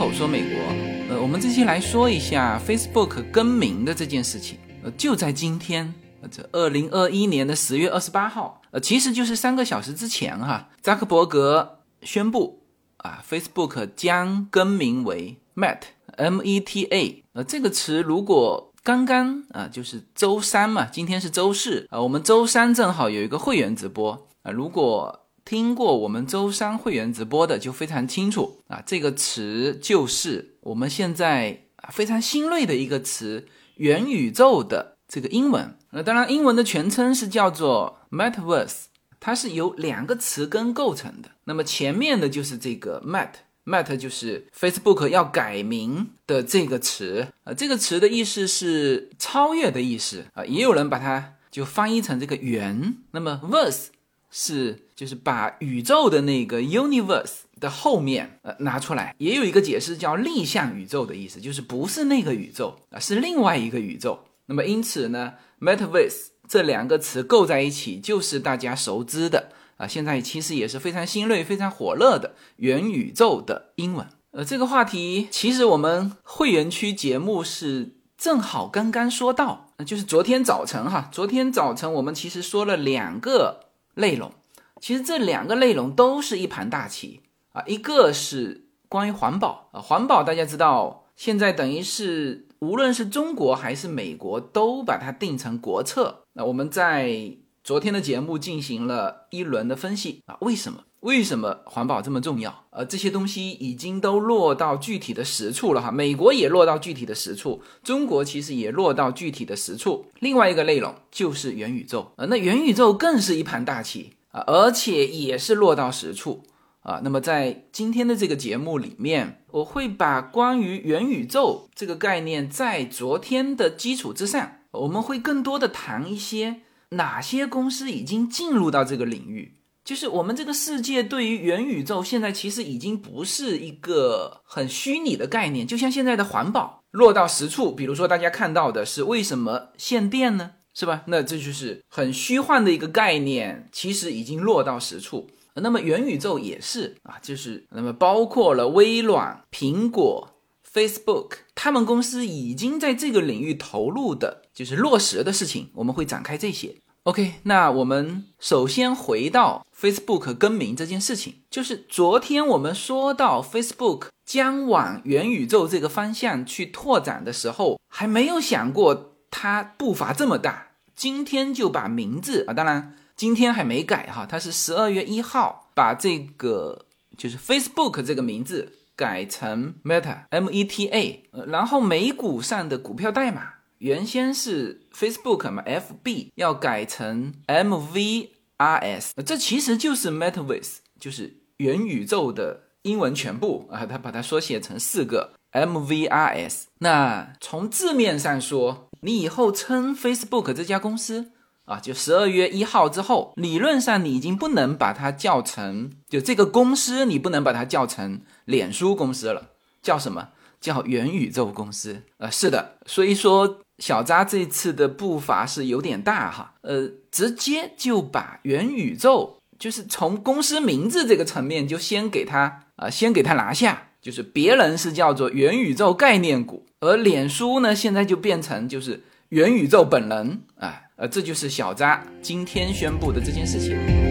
口说美国，呃，我们这期来说一下 Facebook 更名的这件事情。呃，就在今天，呃这二零二一年的十月二十八号，呃，其实就是三个小时之前哈，扎克伯格宣布啊，Facebook 将更名为 Meta，M-E-T-A。呃，这个词如果刚刚啊，就是周三嘛，今天是周四啊，我们周三正好有一个会员直播啊，如果。听过我们周三会员直播的就非常清楚啊，这个词就是我们现在非常新锐的一个词——元宇宙的这个英文。那当然，英文的全称是叫做 Metaverse，它是由两个词根构成的。那么前面的就是这个 Met，Met 就是 Facebook 要改名的这个词啊，这个词的意思是超越的意思啊，也有人把它就翻译成这个元。那么 Verse。是，就是把宇宙的那个 universe 的后面呃拿出来，也有一个解释叫逆向宇宙的意思，就是不是那个宇宙啊，是另外一个宇宙。那么因此呢，metaverse 这两个词构在一起，就是大家熟知的啊，现在其实也是非常新锐、非常火热的元宇宙的英文。呃，这个话题其实我们会员区节目是正好刚刚说到，就是昨天早晨哈，昨天早晨我们其实说了两个。内容其实这两个内容都是一盘大棋啊，一个是关于环保啊，环保大家知道，现在等于是无论是中国还是美国都把它定成国策。那我们在昨天的节目进行了一轮的分析啊，为什么？为什么环保这么重要？呃，这些东西已经都落到具体的实处了哈，美国也落到具体的实处，中国其实也落到具体的实处。另外一个内容就是元宇宙呃，那元宇宙更是一盘大棋啊，而且也是落到实处啊。那么在今天的这个节目里面，我会把关于元宇宙这个概念在昨天的基础之上，我们会更多的谈一些哪些公司已经进入到这个领域。就是我们这个世界对于元宇宙现在其实已经不是一个很虚拟的概念，就像现在的环保落到实处，比如说大家看到的是为什么限电呢？是吧？那这就是很虚幻的一个概念，其实已经落到实处。那么元宇宙也是啊，就是那么包括了微软、苹果、Facebook，他们公司已经在这个领域投入的，就是落实的事情，我们会展开这些。OK，那我们首先回到 Facebook 更名这件事情，就是昨天我们说到 Facebook 将往元宇宙这个方向去拓展的时候，还没有想过它步伐这么大，今天就把名字啊，当然今天还没改哈，它是十二月一号把这个就是 Facebook 这个名字改成 Meta，M-E-T-A，然后美股上的股票代码。原先是 Facebook 嘛，FB 要改成 MVRS，这其实就是 Metaverse，就是元宇宙的英文全部啊，他把它缩写成四个 MVRS。那从字面上说，你以后称 Facebook 这家公司啊，就十二月一号之后，理论上你已经不能把它叫成就这个公司，你不能把它叫成脸书公司了，叫什么？叫元宇宙公司？呃，是的，所以说。小扎这次的步伐是有点大哈，呃，直接就把元宇宙，就是从公司名字这个层面就先给他啊，先给他拿下，就是别人是叫做元宇宙概念股，而脸书呢现在就变成就是元宇宙本人啊，呃，这就是小扎今天宣布的这件事情。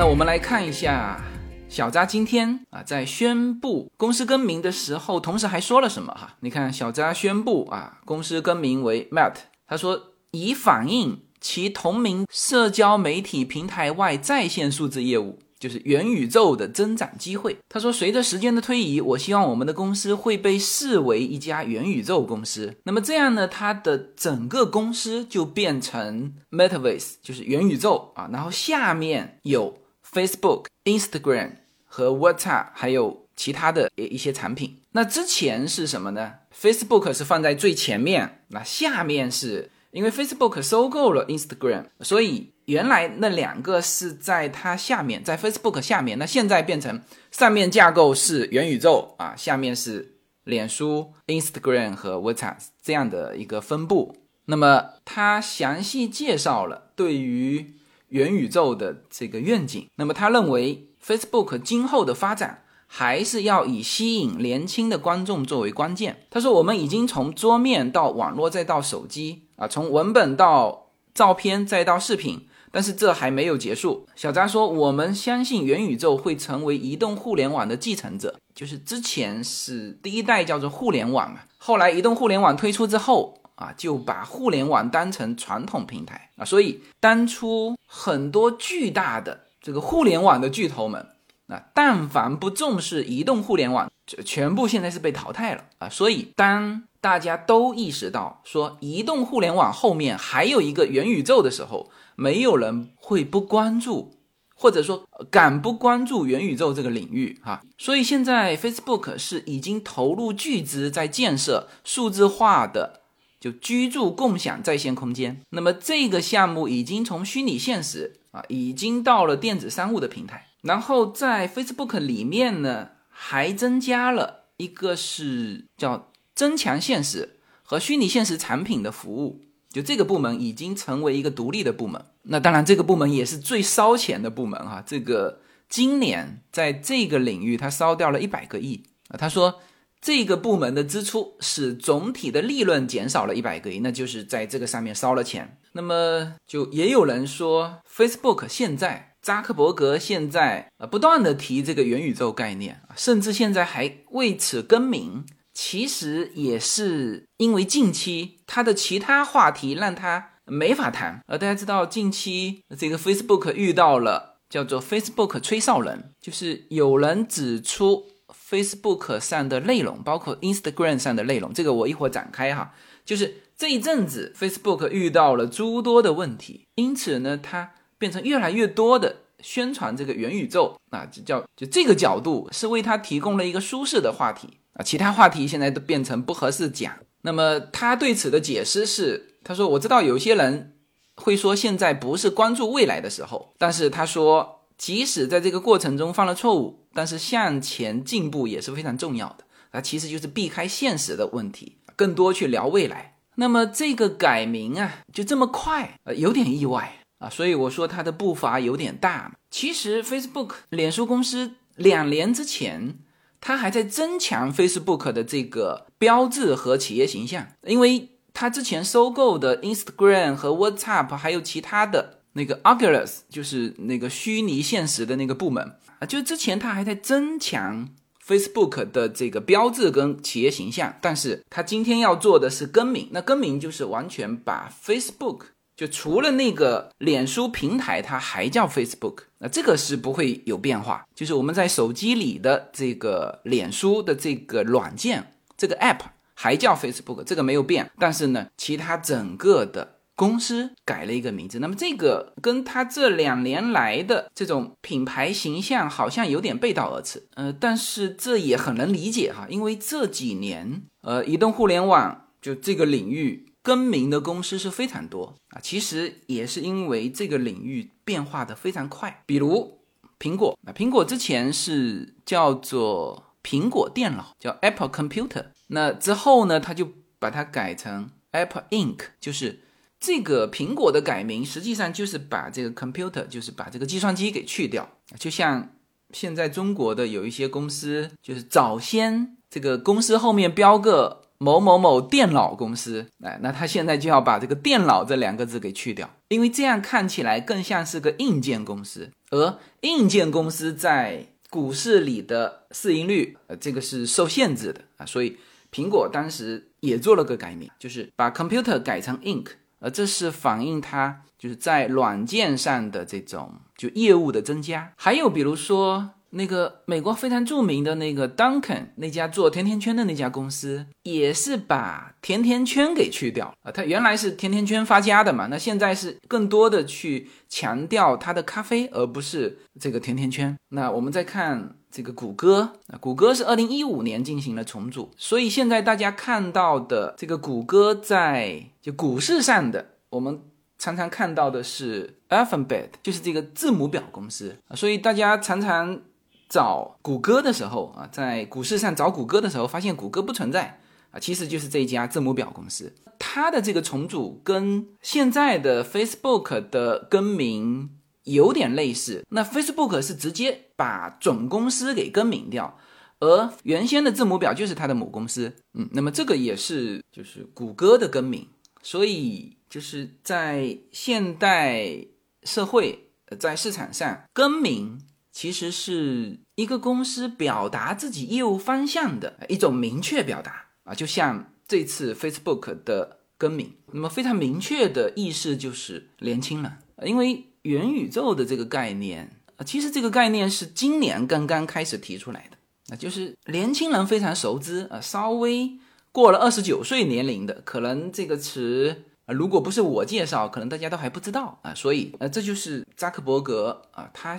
那我们来看一下小扎今天啊，在宣布公司更名的时候，同时还说了什么哈？你看小扎宣布啊，公司更名为 Meta，他说以反映其同名社交媒体平台外在线数字业务，就是元宇宙的增长机会。他说，随着时间的推移，我希望我们的公司会被视为一家元宇宙公司。那么这样呢，它的整个公司就变成 Metaverse，就是元宇宙啊，然后下面有。Facebook、Instagram 和 WhatsApp 还有其他的一些产品。那之前是什么呢？Facebook 是放在最前面，那下面是因为 Facebook 收购了 Instagram，所以原来那两个是在它下面，在 Facebook 下面。那现在变成上面架构是元宇宙啊，下面是脸书、Instagram 和 WhatsApp 这样的一个分布。那么它详细介绍了对于元宇宙的这个愿景。那么他认为 Facebook 今后的发展还是要以吸引年轻的观众作为关键。他说：“我们已经从桌面到网络再到手机啊，从文本到照片再到视频。”但是这还没有结束。小扎说：“我们相信元宇宙会成为移动互联网的继承者，就是之前是第一代叫做互联网嘛，后来移动互联网推出之后啊，就把互联网当成传统平台啊，所以当初很多巨大的这个互联网的巨头们啊，但凡不重视移动互联网，全部现在是被淘汰了啊。所以当大家都意识到说移动互联网后面还有一个元宇宙的时候，没有人会不关注，或者说敢不关注元宇宙这个领域哈。所以现在 Facebook 是已经投入巨资在建设数字化的就居住共享在线空间。那么这个项目已经从虚拟现实啊，已经到了电子商务的平台。然后在 Facebook 里面呢，还增加了一个是叫增强现实和虚拟现实产品的服务。就这个部门已经成为一个独立的部门，那当然这个部门也是最烧钱的部门哈。这个今年在这个领域，它烧掉了一百个亿啊。他说这个部门的支出使总体的利润减少了一百个亿，那就是在这个上面烧了钱。那么就也有人说，Facebook 现在扎克伯格现在呃不断的提这个元宇宙概念啊，甚至现在还为此更名。其实也是因为近期他的其他话题让他没法谈。呃，大家知道近期这个 Facebook 遇到了叫做 Facebook 吹哨人，就是有人指出 Facebook 上的内容，包括 Instagram 上的内容，这个我一会儿展开哈。就是这一阵子 Facebook 遇到了诸多的问题，因此呢，它变成越来越多的宣传这个元宇宙啊，就叫就这个角度是为他提供了一个舒适的话题。啊，其他话题现在都变成不合适讲。那么他对此的解释是，他说：“我知道有些人会说现在不是关注未来的时候，但是他说，即使在这个过程中犯了错误，但是向前进步也是非常重要的。啊，其实就是避开现实的问题，更多去聊未来。那么这个改名啊，就这么快，呃，有点意外啊。所以我说他的步伐有点大。其实 Facebook 脸书公司两年之前。它还在增强 Facebook 的这个标志和企业形象，因为它之前收购的 Instagram 和 WhatsApp，还有其他的那个 Oculus，就是那个虚拟现实的那个部门啊，就之前他还在增强 Facebook 的这个标志跟企业形象，但是他今天要做的是更名，那更名就是完全把 Facebook。就除了那个脸书平台，它还叫 Facebook，那这个是不会有变化。就是我们在手机里的这个脸书的这个软件，这个 App 还叫 Facebook，这个没有变。但是呢，其他整个的公司改了一个名字。那么这个跟他这两年来的这种品牌形象好像有点背道而驰。呃，但是这也很能理解哈，因为这几年呃，移动互联网就这个领域。更名的公司是非常多啊，其实也是因为这个领域变化的非常快。比如苹果啊，苹果之前是叫做苹果电脑，叫 Apple Computer。那之后呢，他就把它改成 Apple Inc，就是这个苹果的改名，实际上就是把这个 computer，就是把这个计算机给去掉。就像现在中国的有一些公司，就是早先这个公司后面标个。某某某电脑公司，哎，那他现在就要把这个“电脑”这两个字给去掉，因为这样看起来更像是个硬件公司，而硬件公司在股市里的市盈率，呃，这个是受限制的啊，所以苹果当时也做了个改名，就是把 computer 改成 ink，而这是反映它就是在软件上的这种就业务的增加，还有比如说。那个美国非常著名的那个 Duncan 那家做甜甜圈的那家公司，也是把甜甜圈给去掉啊。它原来是甜甜圈发家的嘛，那现在是更多的去强调它的咖啡，而不是这个甜甜圈。那我们再看这个谷歌，啊，谷歌是二零一五年进行了重组，所以现在大家看到的这个谷歌在就股市上的，我们常常看到的是 Alphabet，就是这个字母表公司啊，所以大家常常。找谷歌的时候啊，在股市上找谷歌的时候，发现谷歌不存在，啊，其实就是这家字母表公司，它的这个重组跟现在的 Facebook 的更名有点类似。那 Facebook 是直接把总公司给更名掉，而原先的字母表就是它的母公司。嗯，那么这个也是就是谷歌的更名，所以就是在现代社会，在市场上更名其实是一个公司表达自己业务方向的一种明确表达。啊，就像这次 Facebook 的更名，那么非常明确的意思就是年轻人，因为元宇宙的这个概念啊，其实这个概念是今年刚刚开始提出来的，那就是年轻人非常熟知啊，稍微过了二十九岁年龄的，可能这个词啊，如果不是我介绍，可能大家都还不知道啊，所以呃，这就是扎克伯格啊，他。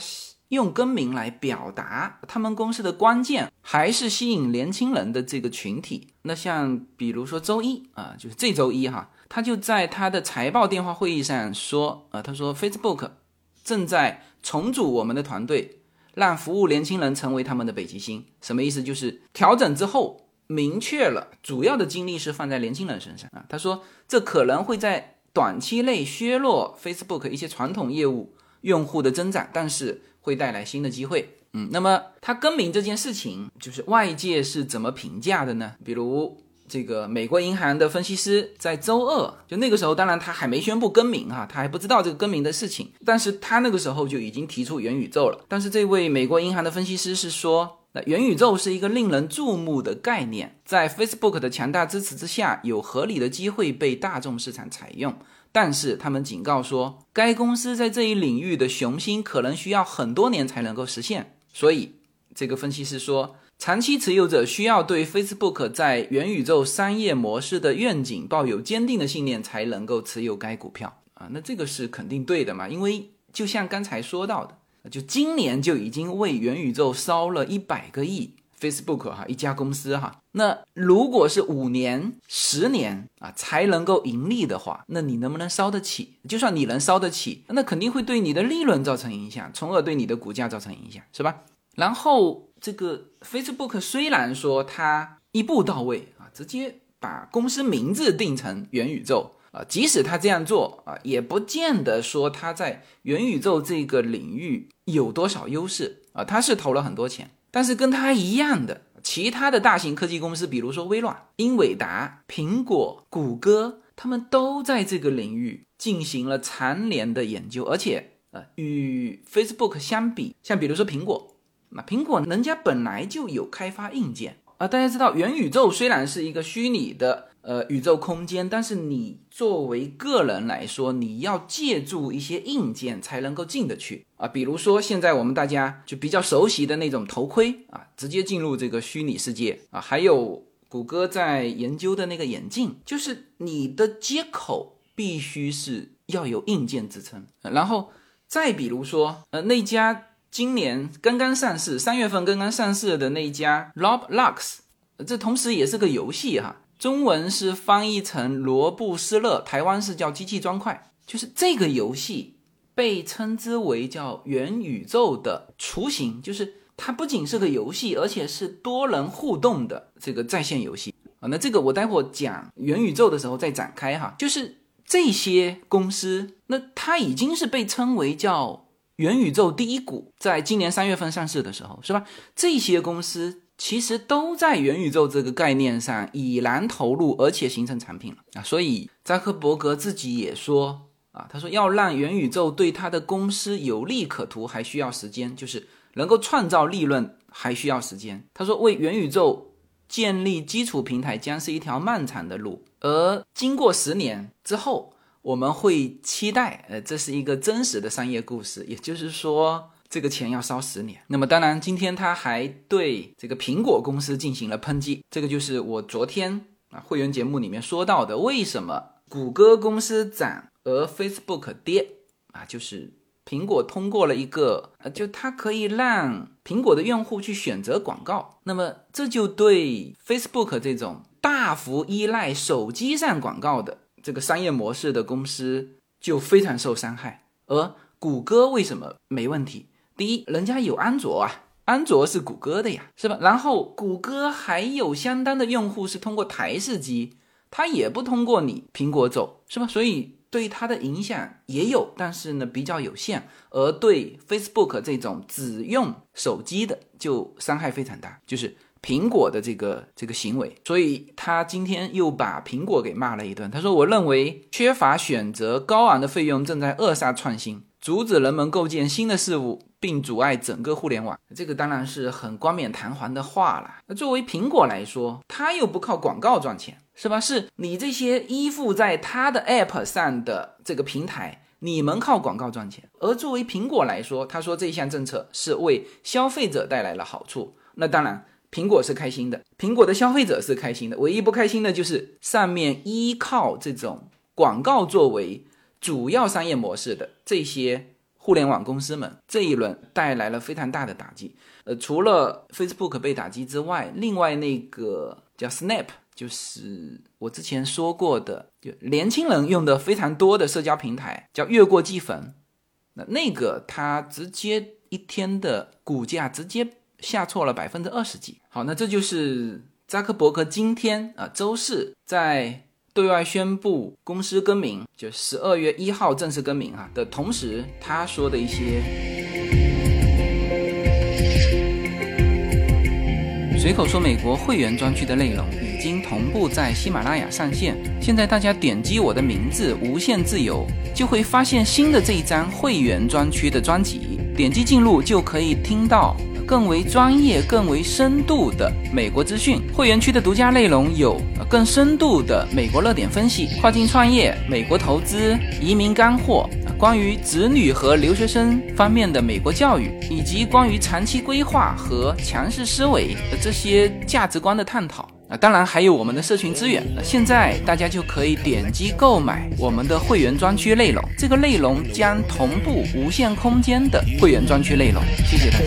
用更名来表达他们公司的关键，还是吸引年轻人的这个群体。那像比如说周一啊，就是这周一哈，他就在他的财报电话会议上说啊，他说 Facebook 正在重组我们的团队，让服务年轻人成为他们的北极星。什么意思？就是调整之后明确了主要的精力是放在年轻人身上啊。他说这可能会在短期内削弱 Facebook 一些传统业务用户的增长，但是。会带来新的机会，嗯，那么它更名这件事情，就是外界是怎么评价的呢？比如这个美国银行的分析师在周二，就那个时候，当然他还没宣布更名哈，他还不知道这个更名的事情，但是他那个时候就已经提出元宇宙了。但是这位美国银行的分析师是说，那元宇宙是一个令人注目的概念，在 Facebook 的强大支持之下，有合理的机会被大众市场采用。但是他们警告说，该公司在这一领域的雄心可能需要很多年才能够实现。所以，这个分析师说，长期持有者需要对 Facebook 在元宇宙商业模式的愿景抱有坚定的信念，才能够持有该股票啊。那这个是肯定对的嘛？因为就像刚才说到的，就今年就已经为元宇宙烧了一百个亿。Facebook 哈一家公司哈，那如果是五年、十年啊才能够盈利的话，那你能不能烧得起？就算你能烧得起，那肯定会对你的利润造成影响，从而对你的股价造成影响，是吧？然后这个 Facebook 虽然说它一步到位啊，直接把公司名字定成元宇宙啊，即使他这样做啊，也不见得说他在元宇宙这个领域有多少优势啊，他是投了很多钱。但是跟它一样的其他的大型科技公司，比如说微软、英伟达、苹果、谷歌，他们都在这个领域进行了长年的研究，而且呃，与 Facebook 相比，像比如说苹果，那苹果人家本来就有开发硬件啊。大家知道，元宇宙虽然是一个虚拟的。呃，宇宙空间，但是你作为个人来说，你要借助一些硬件才能够进得去啊。比如说，现在我们大家就比较熟悉的那种头盔啊，直接进入这个虚拟世界啊。还有谷歌在研究的那个眼镜，就是你的接口必须是要有硬件支撑。然后再比如说，呃，那家今年刚刚上市，三月份刚刚上市的那一家 Roblox，这同时也是个游戏哈。中文是翻译成罗布斯勒，台湾是叫机器砖块，就是这个游戏被称之为叫元宇宙的雏形，就是它不仅是个游戏，而且是多人互动的这个在线游戏啊。那这个我待会讲元宇宙的时候再展开哈。就是这些公司，那它已经是被称为叫元宇宙第一股，在今年三月份上市的时候，是吧？这些公司。其实都在元宇宙这个概念上已然投入，而且形成产品了啊！所以扎克伯格自己也说啊，他说要让元宇宙对他的公司有利可图，还需要时间，就是能够创造利润还需要时间。他说为元宇宙建立基础平台将是一条漫长的路，而经过十年之后，我们会期待，呃，这是一个真实的商业故事，也就是说。这个钱要烧十年。那么，当然，今天他还对这个苹果公司进行了抨击。这个就是我昨天啊会员节目里面说到的，为什么谷歌公司涨而 Facebook 跌啊？就是苹果通过了一个，呃，就它可以让苹果的用户去选择广告。那么，这就对 Facebook 这种大幅依赖手机上广告的这个商业模式的公司就非常受伤害。而谷歌为什么没问题？第一，人家有安卓啊，安卓是谷歌的呀，是吧？然后谷歌还有相当的用户是通过台式机，它也不通过你苹果走，是吧？所以对它的影响也有，但是呢比较有限。而对 Facebook 这种只用手机的，就伤害非常大，就是苹果的这个这个行为。所以他今天又把苹果给骂了一顿。他说：“我认为缺乏选择，高昂的费用正在扼杀创新。”阻止人们构建新的事物，并阻碍整个互联网，这个当然是很冠冕堂皇的话了。那作为苹果来说，它又不靠广告赚钱，是吧？是你这些依附在它的 App 上的这个平台，你们靠广告赚钱。而作为苹果来说，他说这项政策是为消费者带来了好处，那当然苹果是开心的，苹果的消费者是开心的。唯一不开心的就是上面依靠这种广告作为。主要商业模式的这些互联网公司们，这一轮带来了非常大的打击。呃，除了 Facebook 被打击之外，另外那个叫 Snap，就是我之前说过的，就年轻人用的非常多的社交平台，叫越过即焚。那那个它直接一天的股价直接下挫了百分之二十几。好，那这就是扎克伯格今天啊，周四在。对外宣布公司更名，就十二月一号正式更名啊的同时，他说的一些随口说，美国会员专区的内容已经同步在喜马拉雅上线。现在大家点击我的名字“无限自由”，就会发现新的这一张会员专区的专辑，点击进入就可以听到。更为专业、更为深度的美国资讯，会员区的独家内容有更深度的美国热点分析、跨境创业、美国投资、移民干货，关于子女和留学生方面的美国教育，以及关于长期规划和强势思维的这些价值观的探讨。啊，当然还有我们的社群资源。现在大家就可以点击购买我们的会员专区内容，这个内容将同步无限空间的会员专区内容。谢谢大家。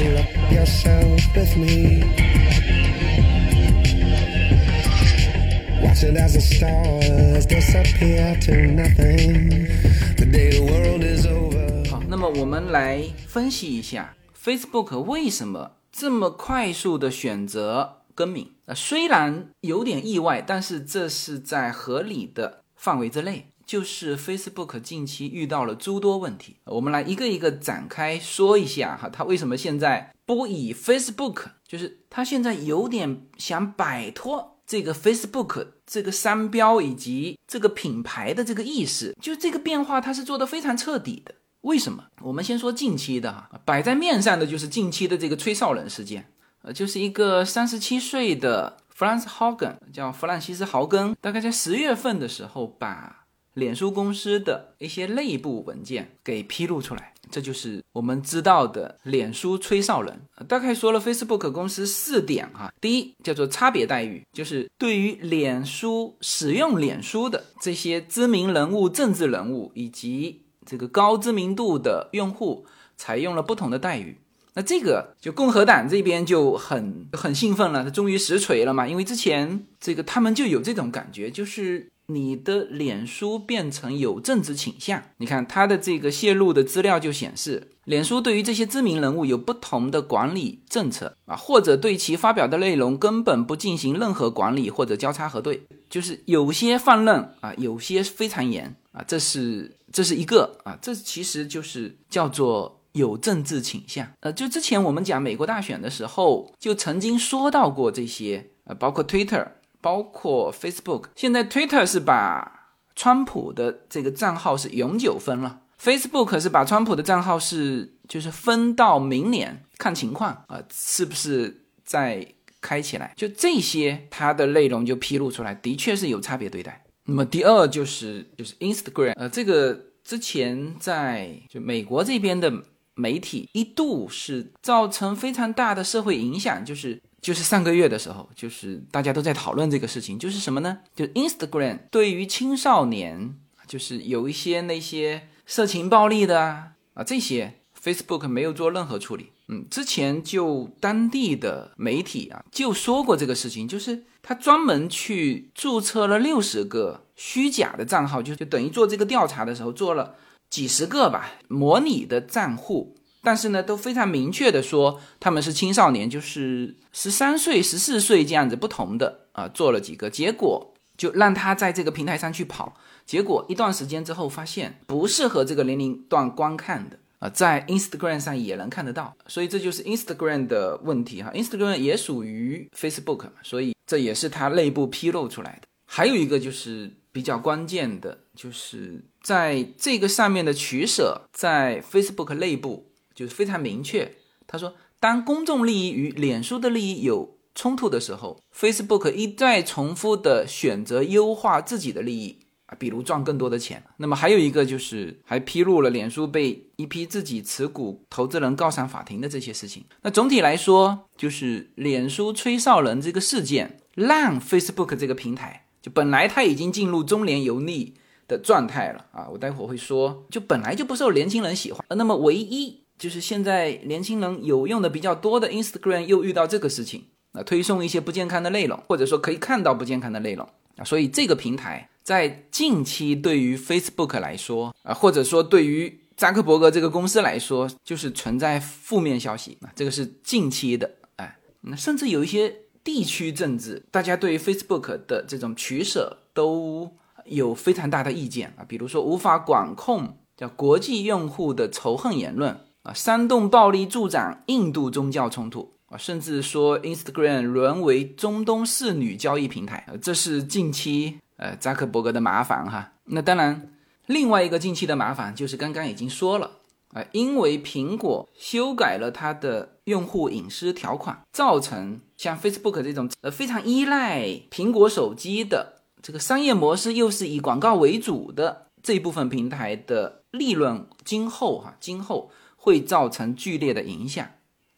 好，那么我们来分析一下 Facebook 为什么这么快速的选择。更名啊，虽然有点意外，但是这是在合理的范围之内。就是 Facebook 近期遇到了诸多问题，我们来一个一个展开说一下哈。他为什么现在不以 Facebook，就是他现在有点想摆脱这个 Facebook 这个商标以及这个品牌的这个意识，就这个变化他是做的非常彻底的。为什么？我们先说近期的哈，摆在面上的就是近期的这个吹哨人事件。呃，就是一个三十七岁的 Francis Hogan，叫弗兰西斯·豪根，大概在十月份的时候，把脸书公司的一些内部文件给披露出来，这就是我们知道的脸书吹哨人。大概说了 Facebook 公司四点哈，第一叫做差别待遇，就是对于脸书使用脸书的这些知名人物、政治人物以及这个高知名度的用户，采用了不同的待遇。那这个就共和党这边就很很兴奋了，他终于实锤了嘛？因为之前这个他们就有这种感觉，就是你的脸书变成有政治倾向。你看他的这个泄露的资料就显示，脸书对于这些知名人物有不同的管理政策啊，或者对其发表的内容根本不进行任何管理或者交叉核对，就是有些放任啊，有些非常严啊，这是这是一个啊，这其实就是叫做。有政治倾向，呃，就之前我们讲美国大选的时候，就曾经说到过这些，呃，包括 Twitter，包括 Facebook。现在 Twitter 是把川普的这个账号是永久封了，Facebook 是把川普的账号是就是分到明年看情况啊，是不是再开起来？就这些，它的内容就披露出来，的确是有差别对待。那么第二就是就是 Instagram，呃，这个之前在就美国这边的。媒体一度是造成非常大的社会影响，就是就是上个月的时候，就是大家都在讨论这个事情，就是什么呢？就 Instagram 对于青少年，就是有一些那些色情暴力的啊啊这些，Facebook 没有做任何处理。嗯，之前就当地的媒体啊就说过这个事情，就是他专门去注册了六十个虚假的账号，就就等于做这个调查的时候做了。几十个吧，模拟的账户。但是呢，都非常明确的说他们是青少年，就是十三岁、十四岁这样子不同的啊，做了几个，结果就让他在这个平台上去跑，结果一段时间之后发现不适合这个年龄段观看的啊，在 Instagram 上也能看得到，所以这就是 Instagram 的问题哈，Instagram 也属于 Facebook，所以这也是它内部披露出来的。还有一个就是比较关键的，就是在这个上面的取舍，在 Facebook 内部就是非常明确。他说，当公众利益与脸书的利益有冲突的时候，Facebook 一再重复的选择优化自己的利益啊，比如赚更多的钱。那么还有一个就是还披露了脸书被一批自己持股投资人告上法庭的这些事情。那总体来说，就是脸书吹哨人这个事件，让 Facebook 这个平台。就本来他已经进入中年油腻的状态了啊，我待会儿会说，就本来就不受年轻人喜欢。那么唯一就是现在年轻人有用的比较多的 Instagram 又遇到这个事情啊，推送一些不健康的内容，或者说可以看到不健康的内容啊，所以这个平台在近期对于 Facebook 来说啊，或者说对于扎克伯格这个公司来说，就是存在负面消息啊，这个是近期的哎，那甚至有一些。地区政治，大家对于 Facebook 的这种取舍都有非常大的意见啊，比如说无法管控叫国际用户的仇恨言论啊，煽动暴力助长印度宗教冲突啊，甚至说 Instagram 沦为中东侍女交易平台，这是近期呃扎克伯格的麻烦哈。那当然，另外一个近期的麻烦就是刚刚已经说了。啊，因为苹果修改了它的用户隐私条款，造成像 Facebook 这种呃非常依赖苹果手机的这个商业模式，又是以广告为主的这一部分平台的利润，今后哈，今后会造成剧烈的影响，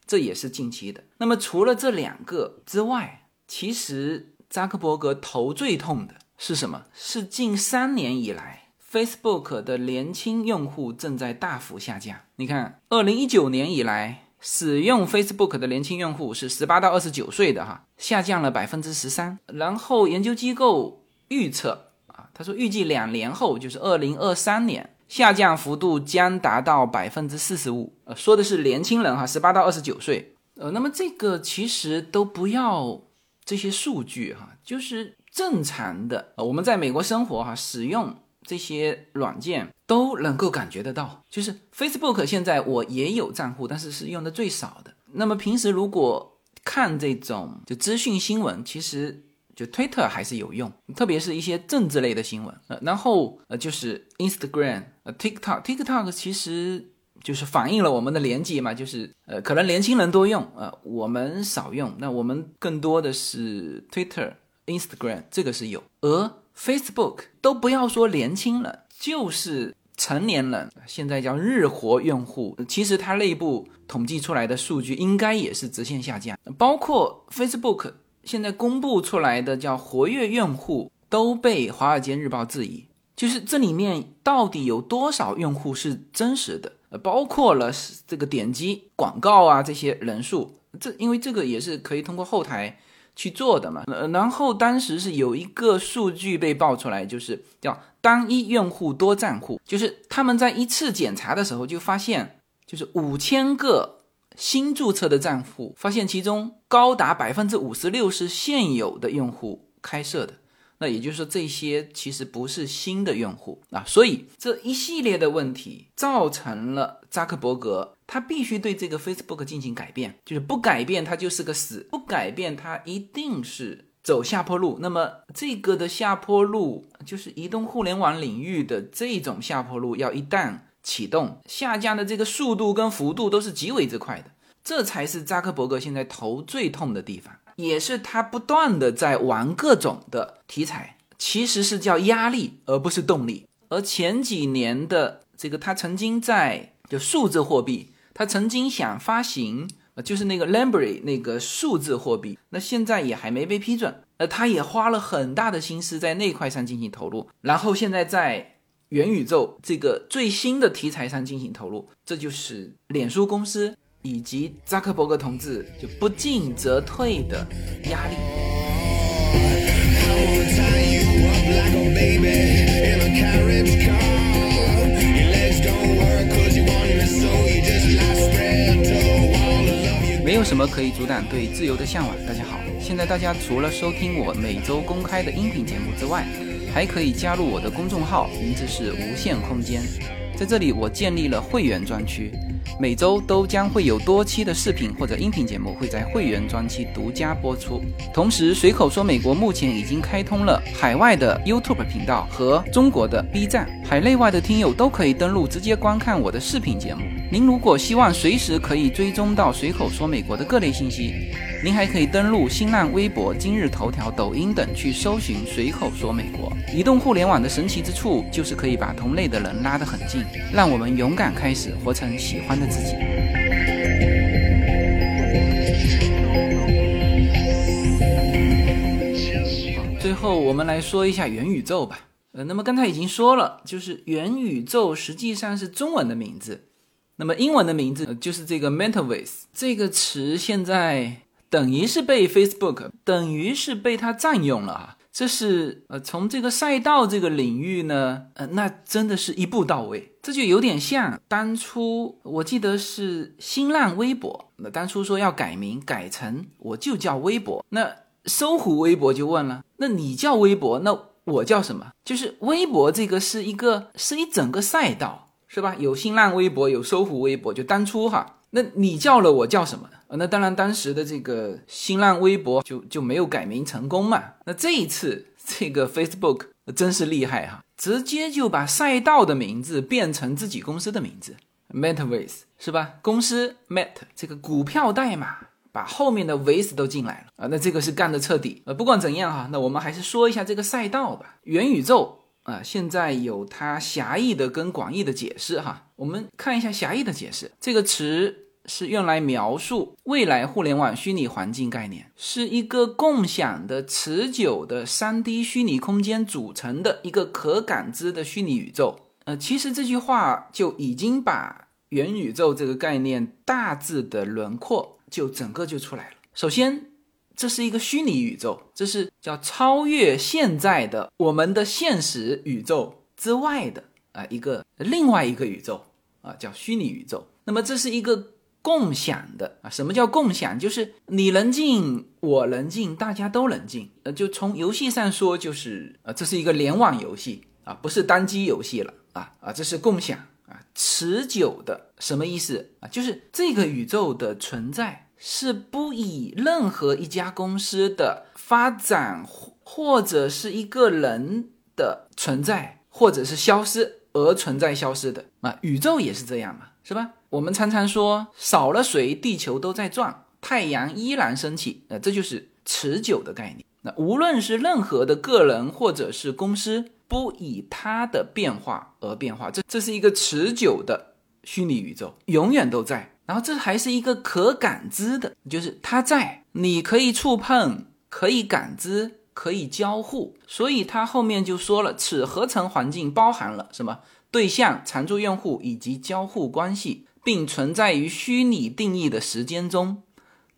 这也是近期的。那么除了这两个之外，其实扎克伯格头最痛的是什么？是近三年以来。Facebook 的年轻用户正在大幅下降。你看，二零一九年以来，使用 Facebook 的年轻用户是十八到二十九岁的哈，下降了百分之十三。然后研究机构预测啊，他说预计两年后，就是二零二三年，下降幅度将达到百分之四十五。呃，说的是年轻人哈，十八到二十九岁。呃，那么这个其实都不要这些数据哈，就是正常的。呃，我们在美国生活哈，使用。这些软件都能够感觉得到，就是 Facebook 现在我也有账户，但是是用的最少的。那么平时如果看这种就资讯新闻，其实就 Twitter 还是有用，特别是一些政治类的新闻。呃，然后呃就是 Instagram、呃 TikTok，TikTok 其实就是反映了我们的年纪嘛，就是呃可能年轻人多用，呃我们少用，那我们更多的是 Twitter、Instagram，这个是有，而。Facebook 都不要说年轻人，就是成年人，现在叫日活用户，其实它内部统计出来的数据应该也是直线下降。包括 Facebook 现在公布出来的叫活跃用户，都被《华尔街日报》质疑，就是这里面到底有多少用户是真实的？呃包括了这个点击广告啊这些人数，这因为这个也是可以通过后台。去做的嘛，然后当时是有一个数据被爆出来，就是叫单一用户多账户，就是他们在一次检查的时候就发现，就是五千个新注册的账户，发现其中高达百分之五十六是现有的用户开设的。那也就是说，这些其实不是新的用户啊，所以这一系列的问题造成了扎克伯格他必须对这个 Facebook 进行改变，就是不改变它就是个死，不改变它一定是走下坡路。那么这个的下坡路就是移动互联网领域的这种下坡路，要一旦启动，下降的这个速度跟幅度都是极为之快的，这才是扎克伯格现在头最痛的地方。也是他不断的在玩各种的题材，其实是叫压力，而不是动力。而前几年的这个，他曾经在就数字货币，他曾经想发行，就是那个 Lambry 那个数字货币，那现在也还没被批准。呃，他也花了很大的心思在那块上进行投入，然后现在在元宇宙这个最新的题材上进行投入，这就是脸书公司。以及扎克伯格同志就不进则退的压力。没有什么可以阻挡对自由的向往。大家好，现在大家除了收听我每周公开的音频节目之外，还可以加入我的公众号，名字是无限空间。在这里，我建立了会员专区。每周都将会有多期的视频或者音频节目会在会员专区独家播出。同时，随口说美国目前已经开通了海外的 YouTube 频道和中国的 B 站，海内外的听友都可以登录直接观看我的视频节目。您如果希望随时可以追踪到随口说美国的各类信息，您还可以登录新浪微博、今日头条、抖音等去搜寻“随口说美国”。移动互联网的神奇之处就是可以把同类的人拉得很近，让我们勇敢开始活成喜欢的。自己。最后，我们来说一下元宇宙吧。呃，那么刚才已经说了，就是元宇宙实际上是中文的名字，那么英文的名字就是这个 Metaverse 这个词，现在等于是被 Facebook 等于是被它占用了啊。这是呃，从这个赛道这个领域呢，呃，那真的是一步到位。这就有点像当初我记得是新浪微博，那当初说要改名，改成我就叫微博。那搜狐微博就问了，那你叫微博，那我叫什么？就是微博这个是一个是一整个赛道，是吧？有新浪微博，有搜狐微博，就当初哈，那你叫了我叫什么？那当然，当时的这个新浪微博就就没有改名成功嘛。那这一次，这个 Facebook 真是厉害哈，直接就把赛道的名字变成自己公司的名字，Metaverse 是吧？公司 Met 这个股票代码把后面的 Vase 都进来了啊。那这个是干的彻底。呃，不管怎样哈，那我们还是说一下这个赛道吧。元宇宙啊，现在有它狭义的跟广义的解释哈。我们看一下狭义的解释，这个词。是用来描述未来互联网虚拟环境概念，是一个共享的、持久的 3D 虚拟空间组成的一个可感知的虚拟宇宙。呃，其实这句话就已经把元宇宙这个概念大致的轮廓就整个就出来了。首先，这是一个虚拟宇宙，这是叫超越现在的我们的现实宇宙之外的啊一个另外一个宇宙啊，叫虚拟宇宙。那么这是一个。共享的啊，什么叫共享？就是你能进，我能进，大家都能进。呃，就从游戏上说，就是呃，这是一个联网游戏啊，不是单机游戏了啊啊，这是共享啊，持久的，什么意思啊？就是这个宇宙的存在是不以任何一家公司的发展或者是一个人的存在或者是消失而存在消失的啊，宇宙也是这样嘛，是吧？我们常常说，少了谁，地球都在转，太阳依然升起，那这就是持久的概念。那无论是任何的个人或者是公司，不以它的变化而变化，这这是一个持久的虚拟宇宙，永远都在。然后这还是一个可感知的，就是它在，你可以触碰，可以感知，可以交互。所以它后面就说了，此合成环境包含了什么？对象、常驻用户以及交互关系。并存在于虚拟定义的时间中，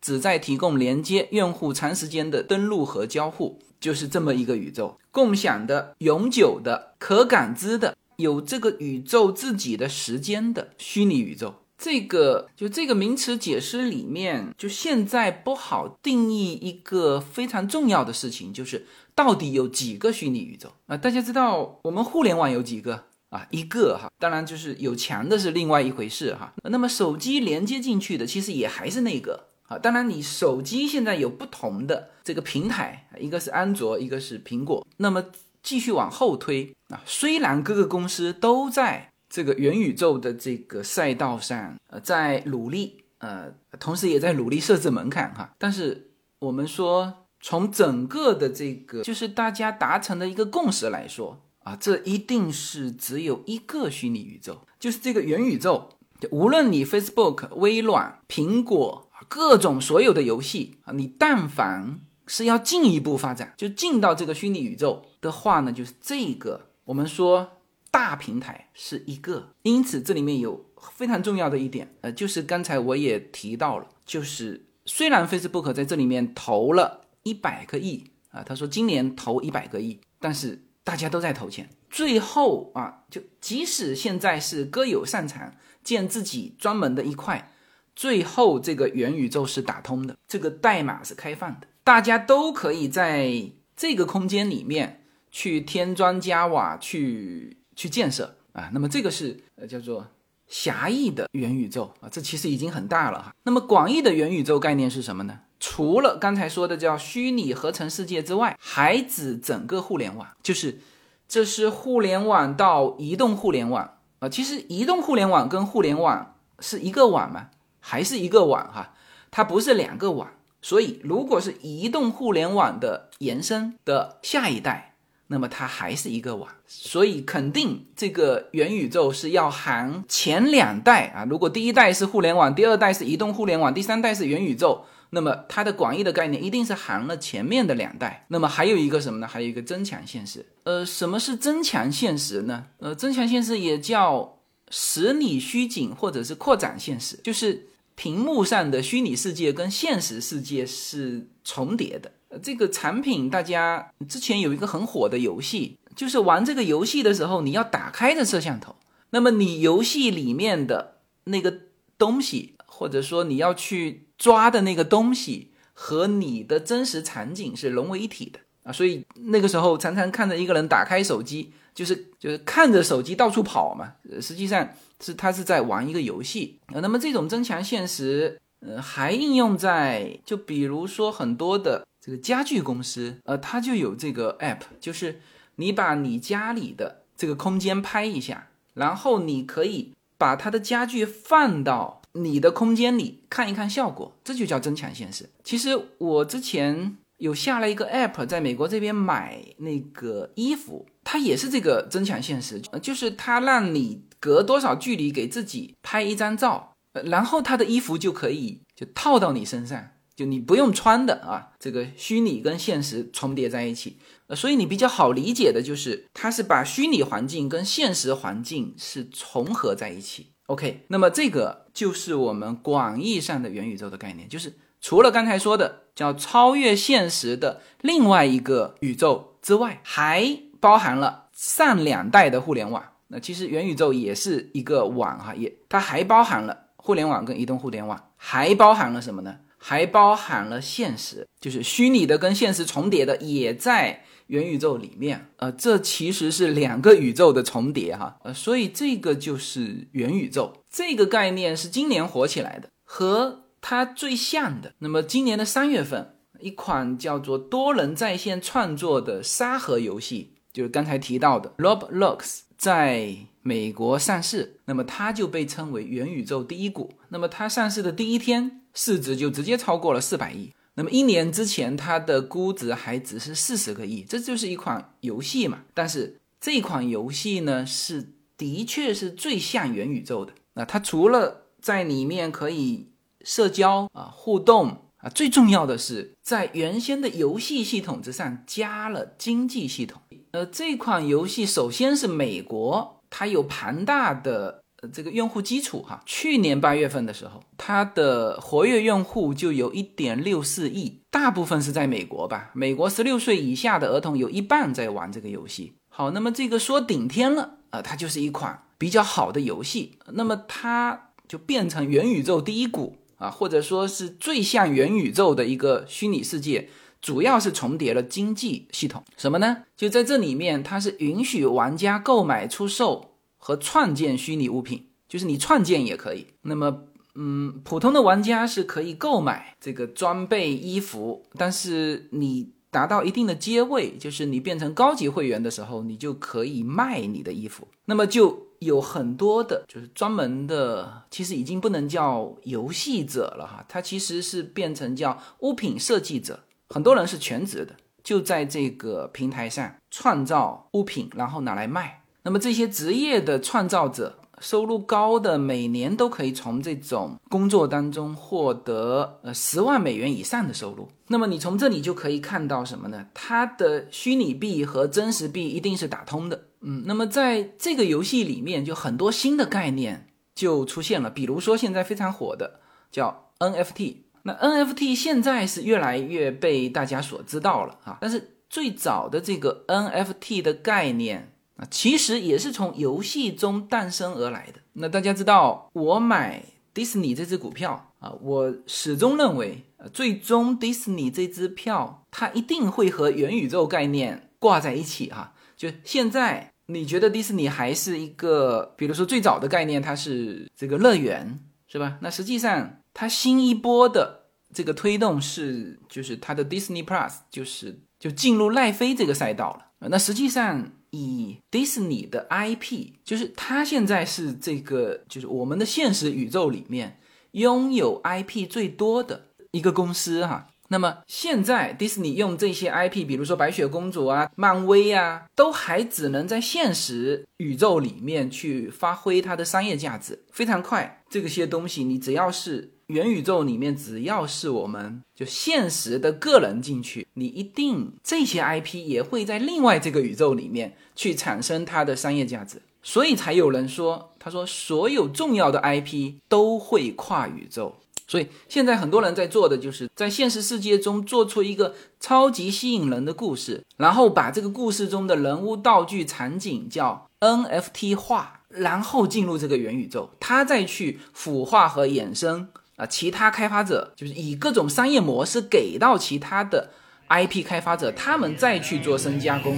旨在提供连接用户长时间的登录和交互，就是这么一个宇宙，共享的、永久的、可感知的，有这个宇宙自己的时间的虚拟宇宙。这个就这个名词解释里面，就现在不好定义一个非常重要的事情，就是到底有几个虚拟宇宙啊？大家知道我们互联网有几个？啊，一个哈，当然就是有强的是另外一回事哈。那么手机连接进去的其实也还是那个啊。当然你手机现在有不同的这个平台，一个是安卓，一个是苹果。那么继续往后推啊，虽然各个公司都在这个元宇宙的这个赛道上呃在努力呃，同时也在努力设置门槛哈。但是我们说从整个的这个就是大家达成的一个共识来说。啊，这一定是只有一个虚拟宇宙，就是这个元宇宙。无论你 Facebook、微软、苹果各种所有的游戏啊，你但凡是要进一步发展，就进到这个虚拟宇宙的话呢，就是这个我们说大平台是一个。因此，这里面有非常重要的一点，呃，就是刚才我也提到了，就是虽然 Facebook 在这里面投了一百个亿啊，他说今年投一百个亿，但是。大家都在投钱，最后啊，就即使现在是各有擅长，建自己专门的一块，最后这个元宇宙是打通的，这个代码是开放的，大家都可以在这个空间里面去添砖加瓦，去去建设啊。那么这个是呃叫做狭义的元宇宙啊，这其实已经很大了哈。那么广义的元宇宙概念是什么呢？除了刚才说的叫虚拟合成世界之外，还指整个互联网，就是这是互联网到移动互联网啊。其实移动互联网跟互联网是一个网吗？还是一个网哈，它不是两个网。所以如果是移动互联网的延伸的下一代。那么它还是一个网，所以肯定这个元宇宙是要含前两代啊。如果第一代是互联网，第二代是移动互联网，第三代是元宇宙，那么它的广义的概念一定是含了前面的两代。那么还有一个什么呢？还有一个增强现实。呃，什么是增强现实呢？呃，增强现实也叫实拟虚景或者是扩展现实，就是屏幕上的虚拟世界跟现实世界是重叠的。这个产品，大家之前有一个很火的游戏，就是玩这个游戏的时候，你要打开的摄像头，那么你游戏里面的那个东西，或者说你要去抓的那个东西，和你的真实场景是融为一体的啊。所以那个时候常常看着一个人打开手机，就是就是看着手机到处跑嘛，实际上是他是在玩一个游戏啊。那么这种增强现实，呃，还应用在就比如说很多的。这个家具公司，呃，它就有这个 app，就是你把你家里的这个空间拍一下，然后你可以把它的家具放到你的空间里看一看效果，这就叫增强现实。其实我之前有下了一个 app，在美国这边买那个衣服，它也是这个增强现实，就是它让你隔多少距离给自己拍一张照，呃然后它的衣服就可以就套到你身上。就你不用穿的啊，这个虚拟跟现实重叠在一起，呃，所以你比较好理解的就是，它是把虚拟环境跟现实环境是重合在一起。OK，那么这个就是我们广义上的元宇宙的概念，就是除了刚才说的叫超越现实的另外一个宇宙之外，还包含了上两代的互联网。那其实元宇宙也是一个网哈，也它还包含了互联网跟移动互联网，还包含了什么呢？还包含了现实，就是虚拟的跟现实重叠的，也在元宇宙里面。呃，这其实是两个宇宙的重叠哈。呃，所以这个就是元宇宙这个概念是今年火起来的，和它最像的。那么今年的三月份，一款叫做多人在线创作的沙盒游戏，就是刚才提到的 Roblox，在美国上市，那么它就被称为元宇宙第一股。那么它上市的第一天。市值就直接超过了四百亿。那么一年之前，它的估值还只是四十个亿。这就是一款游戏嘛？但是这款游戏呢，是的确是最像元宇宙的。那它除了在里面可以社交啊、互动啊，最重要的是在原先的游戏系统之上加了经济系统。呃，这款游戏首先是美国，它有庞大的。这个用户基础哈，去年八月份的时候，它的活跃用户就有一点六四亿，大部分是在美国吧。美国十六岁以下的儿童有一半在玩这个游戏。好，那么这个说顶天了啊，它就是一款比较好的游戏。那么它就变成元宇宙第一股啊，或者说是最像元宇宙的一个虚拟世界，主要是重叠了经济系统。什么呢？就在这里面，它是允许玩家购买、出售。和创建虚拟物品，就是你创建也可以。那么，嗯，普通的玩家是可以购买这个装备、衣服，但是你达到一定的阶位，就是你变成高级会员的时候，你就可以卖你的衣服。那么就有很多的，就是专门的，其实已经不能叫游戏者了哈，它其实是变成叫物品设计者。很多人是全职的，就在这个平台上创造物品，然后拿来卖。那么这些职业的创造者，收入高的，每年都可以从这种工作当中获得呃十万美元以上的收入。那么你从这里就可以看到什么呢？它的虚拟币和真实币一定是打通的。嗯，那么在这个游戏里面，就很多新的概念就出现了，比如说现在非常火的叫 NFT。那 NFT 现在是越来越被大家所知道了啊，但是最早的这个 NFT 的概念。啊，其实也是从游戏中诞生而来的。那大家知道，我买迪士尼这只股票啊，我始终认为，最终迪士尼这支票它一定会和元宇宙概念挂在一起哈。就现在，你觉得迪士尼还是一个，比如说最早的概念，它是这个乐园，是吧？那实际上它新一波的这个推动是，就是它的 Disney Plus，就是就进入奈飞这个赛道了。那实际上。以迪士尼的 IP，就是它现在是这个，就是我们的现实宇宙里面拥有 IP 最多的一个公司哈。那么现在迪士尼用这些 IP，比如说白雪公主啊、漫威啊，都还只能在现实宇宙里面去发挥它的商业价值，非常快。这个些东西你只要是。元宇宙里面，只要是我们就现实的个人进去，你一定这些 IP 也会在另外这个宇宙里面去产生它的商业价值，所以才有人说，他说所有重要的 IP 都会跨宇宙。所以现在很多人在做的就是在现实世界中做出一个超级吸引人的故事，然后把这个故事中的人物、道具、场景叫 NFT 化，然后进入这个元宇宙，它再去腐化和衍生。啊，其他开发者就是以各种商业模式给到其他的 IP 开发者，他们再去做深加工。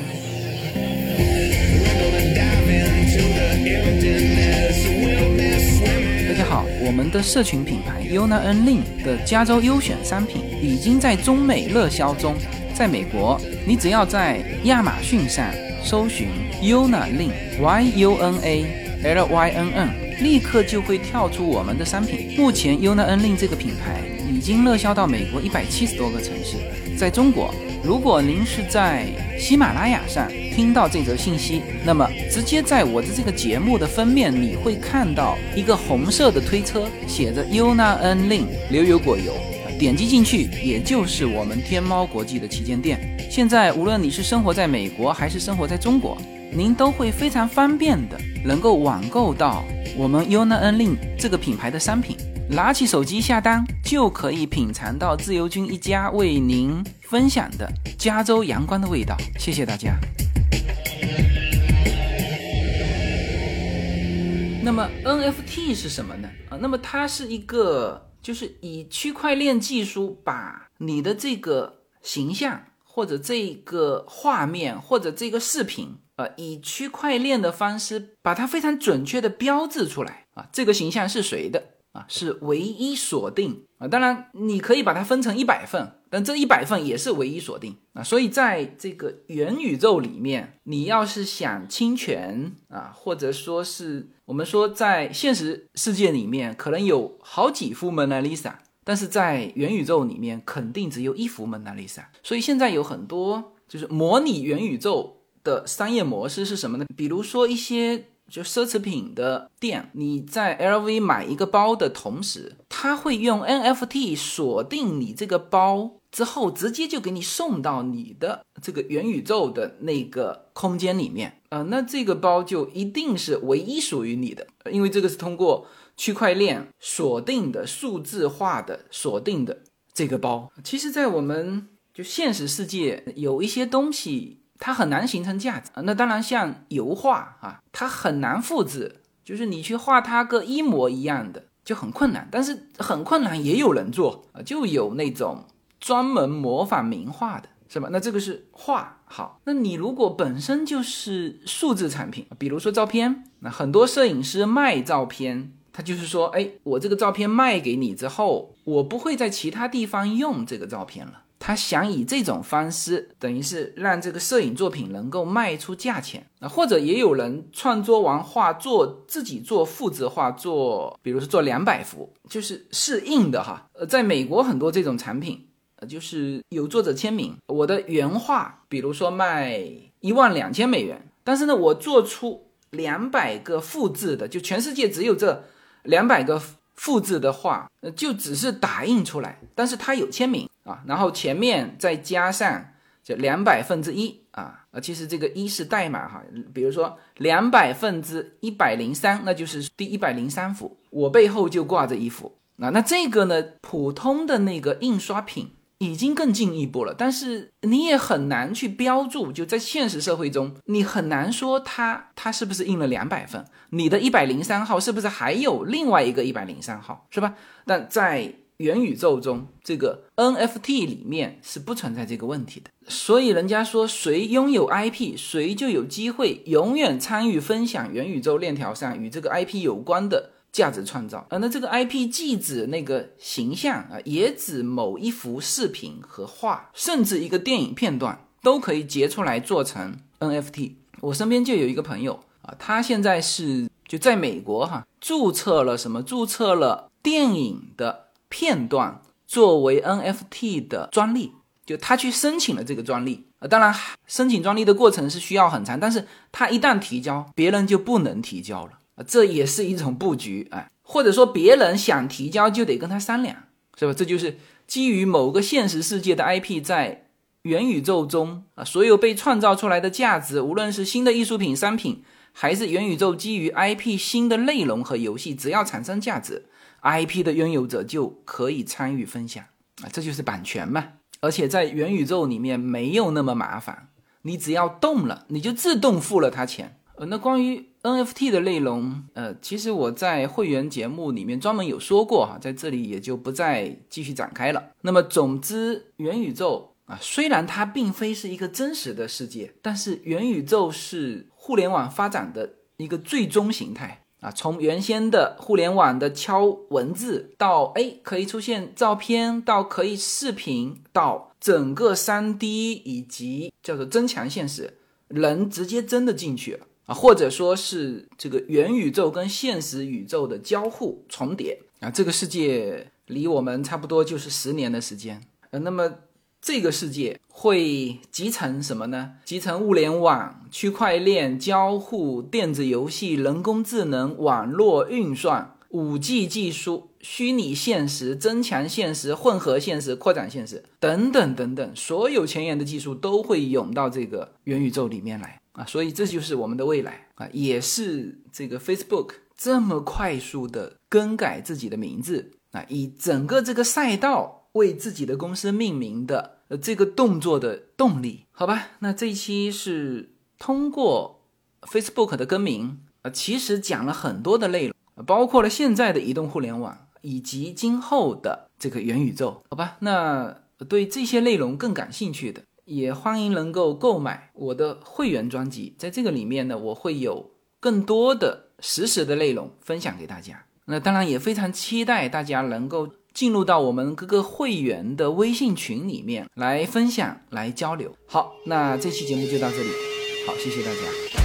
大家好，我们的社群品牌 Yuna N Lin 的加州优选商品已经在中美热销中。在美国，你只要在亚马逊上搜寻 Yuna Lin Y U N A L Y N N。立刻就会跳出我们的商品。目前，Una N 令这个品牌已经热销到美国一百七十多个城市。在中国，如果您是在喜马拉雅上听到这则信息，那么直接在我的这个节目的封面，你会看到一个红色的推车，写着 Una N 令牛油果油。点击进去，也就是我们天猫国际的旗舰店。现在，无论你是生活在美国还是生活在中国，您都会非常方便的能够网购到。我们 Una N Lin 这个品牌的商品，拿起手机下单就可以品尝到自由军一家为您分享的加州阳光的味道。谢谢大家。那么 NFT 是什么呢？啊，那么它是一个，就是以区块链技术把你的这个形象或者这个画面或者这个视频。呃，以区块链的方式把它非常准确的标志出来啊，这个形象是谁的啊？是唯一锁定啊。当然，你可以把它分成一百份，但这一百份也是唯一锁定啊。所以，在这个元宇宙里面，你要是想侵权啊，或者说是我们说在现实世界里面可能有好几幅蒙娜丽莎，但是在元宇宙里面肯定只有一幅蒙娜丽莎。所以现在有很多就是模拟元宇宙。的商业模式是什么呢？比如说一些就奢侈品的店，你在 LV 买一个包的同时，他会用 NFT 锁定你这个包之后，直接就给你送到你的这个元宇宙的那个空间里面啊。那这个包就一定是唯一属于你的，因为这个是通过区块链锁定的、数字化的锁定的这个包。其实，在我们就现实世界有一些东西。它很难形成价值那当然，像油画啊，它很难复制，就是你去画它个一模一样的就很困难。但是很困难也有人做啊，就有那种专门模仿名画的，是吧？那这个是画好。那你如果本身就是数字产品，比如说照片，那很多摄影师卖照片，他就是说，哎，我这个照片卖给你之后，我不会在其他地方用这个照片了。他想以这种方式，等于是让这个摄影作品能够卖出价钱啊，或者也有人创作完画做自己做复制画，做比如说做两百幅，就是试印的哈。呃，在美国很多这种产品，呃，就是有作者签名，我的原画，比如说卖一万两千美元，但是呢，我做出两百个复制的，就全世界只有这两百个复制的画，呃，就只是打印出来，但是它有签名。啊，然后前面再加上就两百分之一啊，啊，其实这个一是代码哈，比如说两百分之一百零三，那就是第一百零三幅，我背后就挂着一幅啊。那这个呢，普通的那个印刷品已经更进一步了，但是你也很难去标注，就在现实社会中，你很难说它它是不是印了两百份，你的一百零三号是不是还有另外一个一百零三号，是吧？但在元宇宙中，这个 NFT 里面是不存在这个问题的。所以人家说，谁拥有 IP，谁就有机会永远参与分享元宇宙链条上与这个 IP 有关的。价值创造啊，那这个 IP 既指那个形象啊，也指某一幅视频和画，甚至一个电影片段都可以截出来做成 NFT。我身边就有一个朋友啊，他现在是就在美国哈，注册了什么？注册了电影的片段作为 NFT 的专利，就他去申请了这个专利啊。当然，申请专利的过程是需要很长，但是他一旦提交，别人就不能提交了。这也是一种布局啊，或者说别人想提交就得跟他商量，是吧？这就是基于某个现实世界的 IP 在元宇宙中啊，所有被创造出来的价值，无论是新的艺术品、商品，还是元宇宙基于 IP 新的内容和游戏，只要产生价值，IP 的拥有者就可以参与分享啊，这就是版权嘛。而且在元宇宙里面没有那么麻烦，你只要动了，你就自动付了他钱。呃，那关于 NFT 的内容，呃，其实我在会员节目里面专门有说过哈，在这里也就不再继续展开了。那么，总之，元宇宙啊，虽然它并非是一个真实的世界，但是元宇宙是互联网发展的一个最终形态啊。从原先的互联网的敲文字，到哎可以出现照片，到可以视频，到整个 3D 以及叫做增强现实，人直接真的进去了。啊，或者说是这个元宇宙跟现实宇宙的交互重叠啊，这个世界离我们差不多就是十年的时间。呃，那么这个世界会集成什么呢？集成物联网、区块链、交互、电子游戏、人工智能、网络运算、五 G 技术、虚拟现实、增强现实、混合现实、扩展现实等等等等，所有前沿的技术都会涌到这个元宇宙里面来。啊，所以这就是我们的未来啊，也是这个 Facebook 这么快速的更改自己的名字啊，以整个这个赛道为自己的公司命名的呃这个动作的动力，好吧？那这一期是通过 Facebook 的更名啊，其实讲了很多的内容，包括了现在的移动互联网以及今后的这个元宇宙，好吧？那对这些内容更感兴趣的。也欢迎能够购买我的会员专辑，在这个里面呢，我会有更多的实时的内容分享给大家。那当然也非常期待大家能够进入到我们各个会员的微信群里面来分享、来交流。好，那这期节目就到这里，好，谢谢大家。